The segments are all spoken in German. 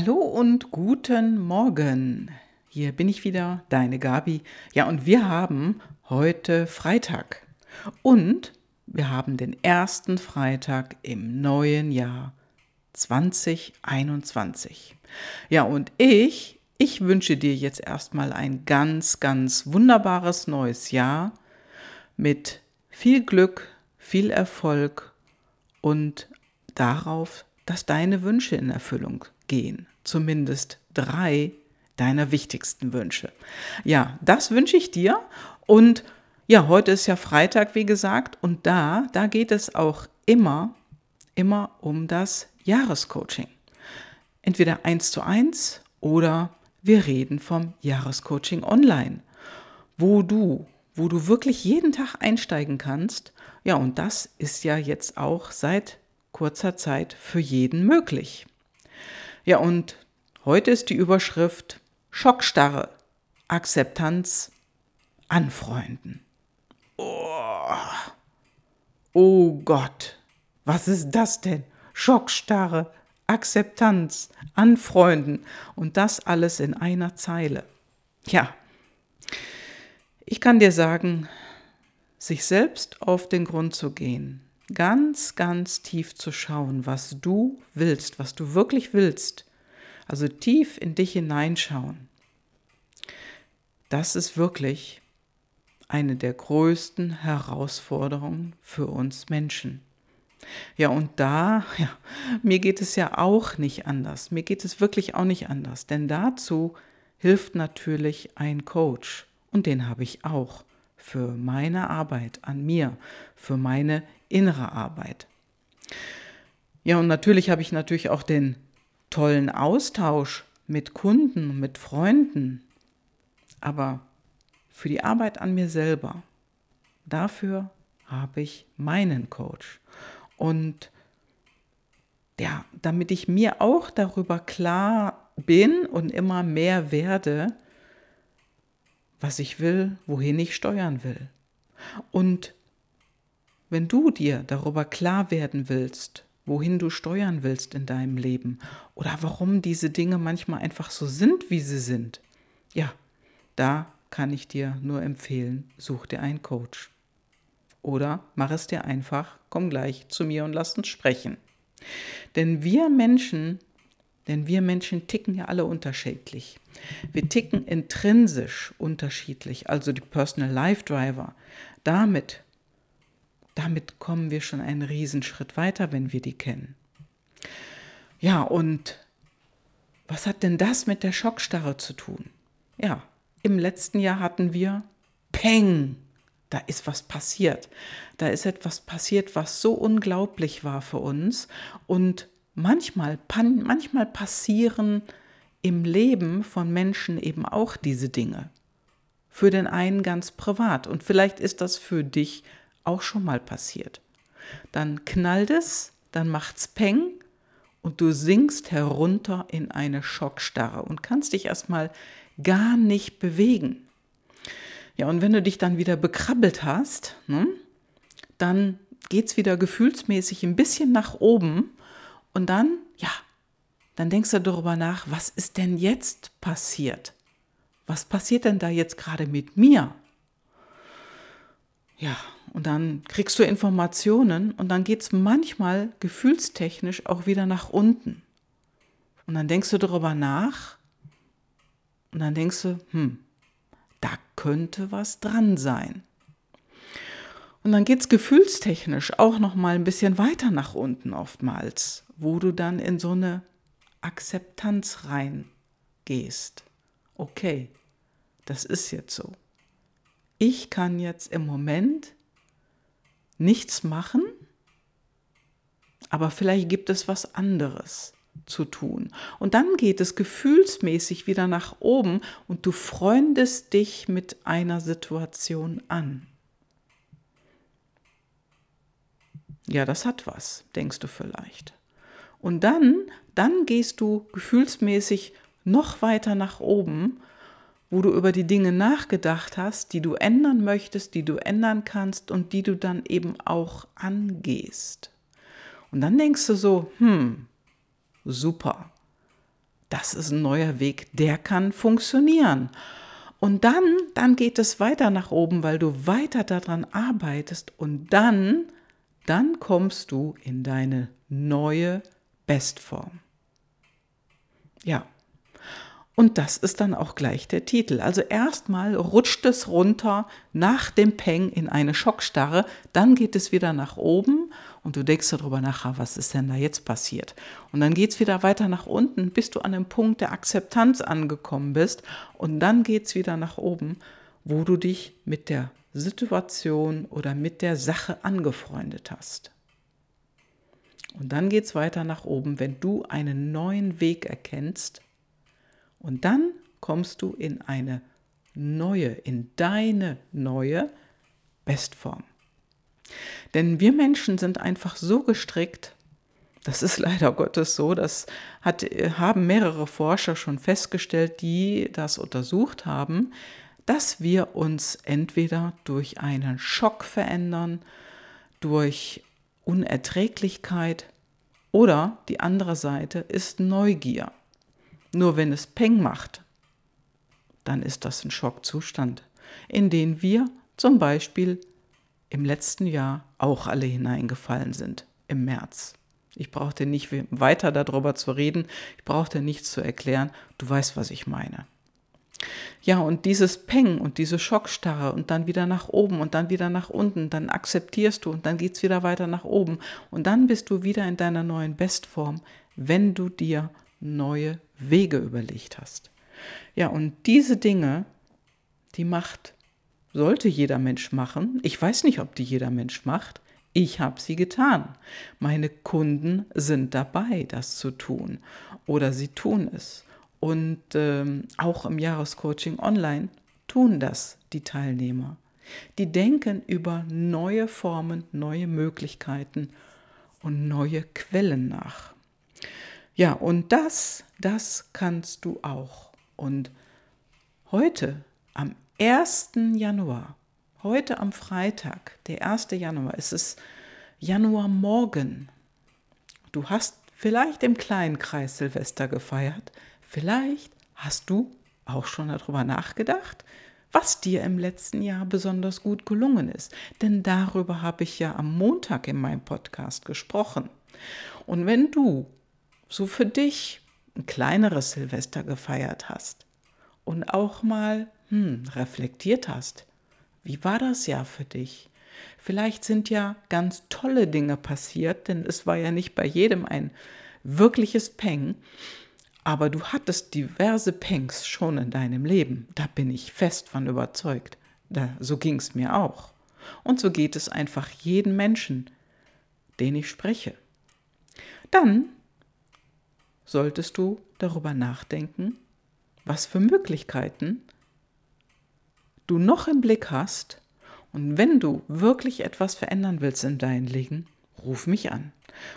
Hallo und guten Morgen. Hier bin ich wieder, deine Gabi. Ja, und wir haben heute Freitag. Und wir haben den ersten Freitag im neuen Jahr 2021. Ja, und ich, ich wünsche dir jetzt erstmal ein ganz, ganz wunderbares neues Jahr mit viel Glück, viel Erfolg und darauf, dass deine Wünsche in Erfüllung gehen. Zumindest drei deiner wichtigsten Wünsche. Ja, das wünsche ich dir. Und ja, heute ist ja Freitag, wie gesagt, und da, da geht es auch immer, immer um das Jahrescoaching. Entweder eins zu eins oder wir reden vom Jahrescoaching online, wo du, wo du wirklich jeden Tag einsteigen kannst. Ja, und das ist ja jetzt auch seit kurzer Zeit für jeden möglich. Ja, und heute ist die Überschrift Schockstarre, Akzeptanz, Anfreunden. Oh, oh Gott, was ist das denn? Schockstarre, Akzeptanz, Anfreunden und das alles in einer Zeile. Ja, ich kann dir sagen, sich selbst auf den Grund zu gehen, ganz, ganz tief zu schauen, was du willst, was du wirklich willst. Also tief in dich hineinschauen. Das ist wirklich eine der größten Herausforderungen für uns Menschen. Ja, und da, ja, mir geht es ja auch nicht anders. Mir geht es wirklich auch nicht anders. Denn dazu hilft natürlich ein Coach. Und den habe ich auch für meine Arbeit an mir, für meine innere Arbeit. Ja, und natürlich habe ich natürlich auch den tollen Austausch mit Kunden, mit Freunden. Aber für die Arbeit an mir selber, dafür habe ich meinen Coach. Und ja, damit ich mir auch darüber klar bin und immer mehr werde, was ich will, wohin ich steuern will. Und wenn du dir darüber klar werden willst, wohin du steuern willst in deinem Leben oder warum diese Dinge manchmal einfach so sind, wie sie sind, ja, da kann ich dir nur empfehlen, such dir einen Coach. Oder mach es dir einfach, komm gleich zu mir und lass uns sprechen. Denn wir Menschen, denn wir Menschen ticken ja alle unterschiedlich. Wir ticken intrinsisch unterschiedlich, also die Personal Life Driver. Damit damit kommen wir schon einen Riesenschritt weiter, wenn wir die kennen. Ja, und was hat denn das mit der Schockstarre zu tun? Ja, im letzten Jahr hatten wir Peng, da ist was passiert. Da ist etwas passiert, was so unglaublich war für uns. Und manchmal, manchmal passieren im Leben von Menschen eben auch diese Dinge. Für den einen ganz privat. Und vielleicht ist das für dich auch schon mal passiert. Dann knallt es, dann macht's Peng und du sinkst herunter in eine Schockstarre und kannst dich erstmal gar nicht bewegen. Ja, und wenn du dich dann wieder bekrabbelt hast, ne, dann es wieder gefühlsmäßig ein bisschen nach oben und dann, ja, dann denkst du darüber nach, was ist denn jetzt passiert? Was passiert denn da jetzt gerade mit mir? Ja, und dann kriegst du Informationen und dann geht es manchmal gefühlstechnisch auch wieder nach unten. Und dann denkst du darüber nach und dann denkst du, hm, da könnte was dran sein. Und dann geht es gefühlstechnisch auch noch mal ein bisschen weiter nach unten oftmals, wo du dann in so eine Akzeptanz reingehst. Okay, das ist jetzt so. Ich kann jetzt im Moment nichts machen, aber vielleicht gibt es was anderes zu tun. Und dann geht es gefühlsmäßig wieder nach oben und du freundest dich mit einer Situation an. Ja, das hat was, denkst du vielleicht. Und dann, dann gehst du gefühlsmäßig noch weiter nach oben wo du über die Dinge nachgedacht hast, die du ändern möchtest, die du ändern kannst und die du dann eben auch angehst. Und dann denkst du so, hm, super, das ist ein neuer Weg, der kann funktionieren. Und dann, dann geht es weiter nach oben, weil du weiter daran arbeitest und dann, dann kommst du in deine neue Bestform. Ja. Und das ist dann auch gleich der Titel. Also erstmal rutscht es runter nach dem Peng in eine Schockstarre, dann geht es wieder nach oben und du denkst darüber nach, ah, was ist denn da jetzt passiert? Und dann geht es wieder weiter nach unten, bis du an dem Punkt der Akzeptanz angekommen bist und dann geht es wieder nach oben, wo du dich mit der Situation oder mit der Sache angefreundet hast. Und dann geht es weiter nach oben, wenn du einen neuen Weg erkennst. Und dann kommst du in eine neue, in deine neue Bestform. Denn wir Menschen sind einfach so gestrickt, das ist leider Gottes so, das hat, haben mehrere Forscher schon festgestellt, die das untersucht haben, dass wir uns entweder durch einen Schock verändern, durch Unerträglichkeit oder die andere Seite ist Neugier. Nur wenn es Peng macht, dann ist das ein Schockzustand, in den wir zum Beispiel im letzten Jahr auch alle hineingefallen sind, im März. Ich brauchte nicht weiter darüber zu reden, ich brauchte nichts zu erklären, du weißt, was ich meine. Ja, und dieses Peng und diese Schockstarre und dann wieder nach oben und dann wieder nach unten, dann akzeptierst du und dann geht es wieder weiter nach oben und dann bist du wieder in deiner neuen Bestform, wenn du dir neue Wege überlegt hast. Ja, und diese Dinge, die macht, sollte jeder Mensch machen. Ich weiß nicht, ob die jeder Mensch macht. Ich habe sie getan. Meine Kunden sind dabei, das zu tun. Oder sie tun es. Und ähm, auch im Jahrescoaching online tun das die Teilnehmer. Die denken über neue Formen, neue Möglichkeiten und neue Quellen nach. Ja, und das, das kannst du auch. Und heute, am 1. Januar, heute am Freitag, der 1. Januar, ist es Januarmorgen. Du hast vielleicht im kleinen Kreis Silvester gefeiert, Vielleicht hast du auch schon darüber nachgedacht, was dir im letzten Jahr besonders gut gelungen ist. Denn darüber habe ich ja am Montag in meinem Podcast gesprochen. Und wenn du so für dich ein kleineres Silvester gefeiert hast und auch mal hm, reflektiert hast, wie war das Jahr für dich? Vielleicht sind ja ganz tolle Dinge passiert, denn es war ja nicht bei jedem ein wirkliches Peng. Aber du hattest diverse Pangs schon in deinem Leben. Da bin ich fest von überzeugt. Da, so ging es mir auch. Und so geht es einfach jeden Menschen, den ich spreche. Dann solltest du darüber nachdenken, was für Möglichkeiten du noch im Blick hast. Und wenn du wirklich etwas verändern willst in deinem Leben, ruf mich an.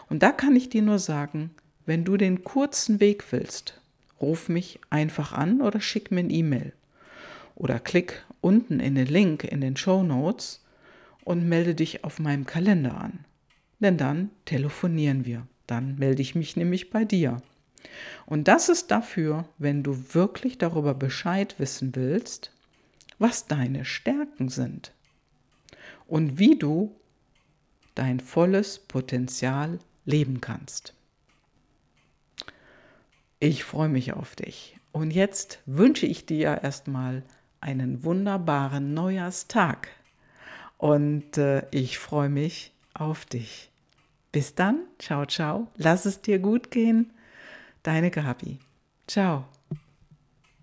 Und da kann ich dir nur sagen, wenn du den kurzen Weg willst, ruf mich einfach an oder schick mir ein E-Mail. Oder klick unten in den Link in den Show Notes und melde dich auf meinem Kalender an. Denn dann telefonieren wir. Dann melde ich mich nämlich bei dir. Und das ist dafür, wenn du wirklich darüber Bescheid wissen willst, was deine Stärken sind und wie du dein volles Potenzial leben kannst. Ich freue mich auf dich. Und jetzt wünsche ich dir erstmal einen wunderbaren Neujahrstag. Und äh, ich freue mich auf dich. Bis dann, ciao, ciao. Lass es dir gut gehen. Deine Gabi. Ciao.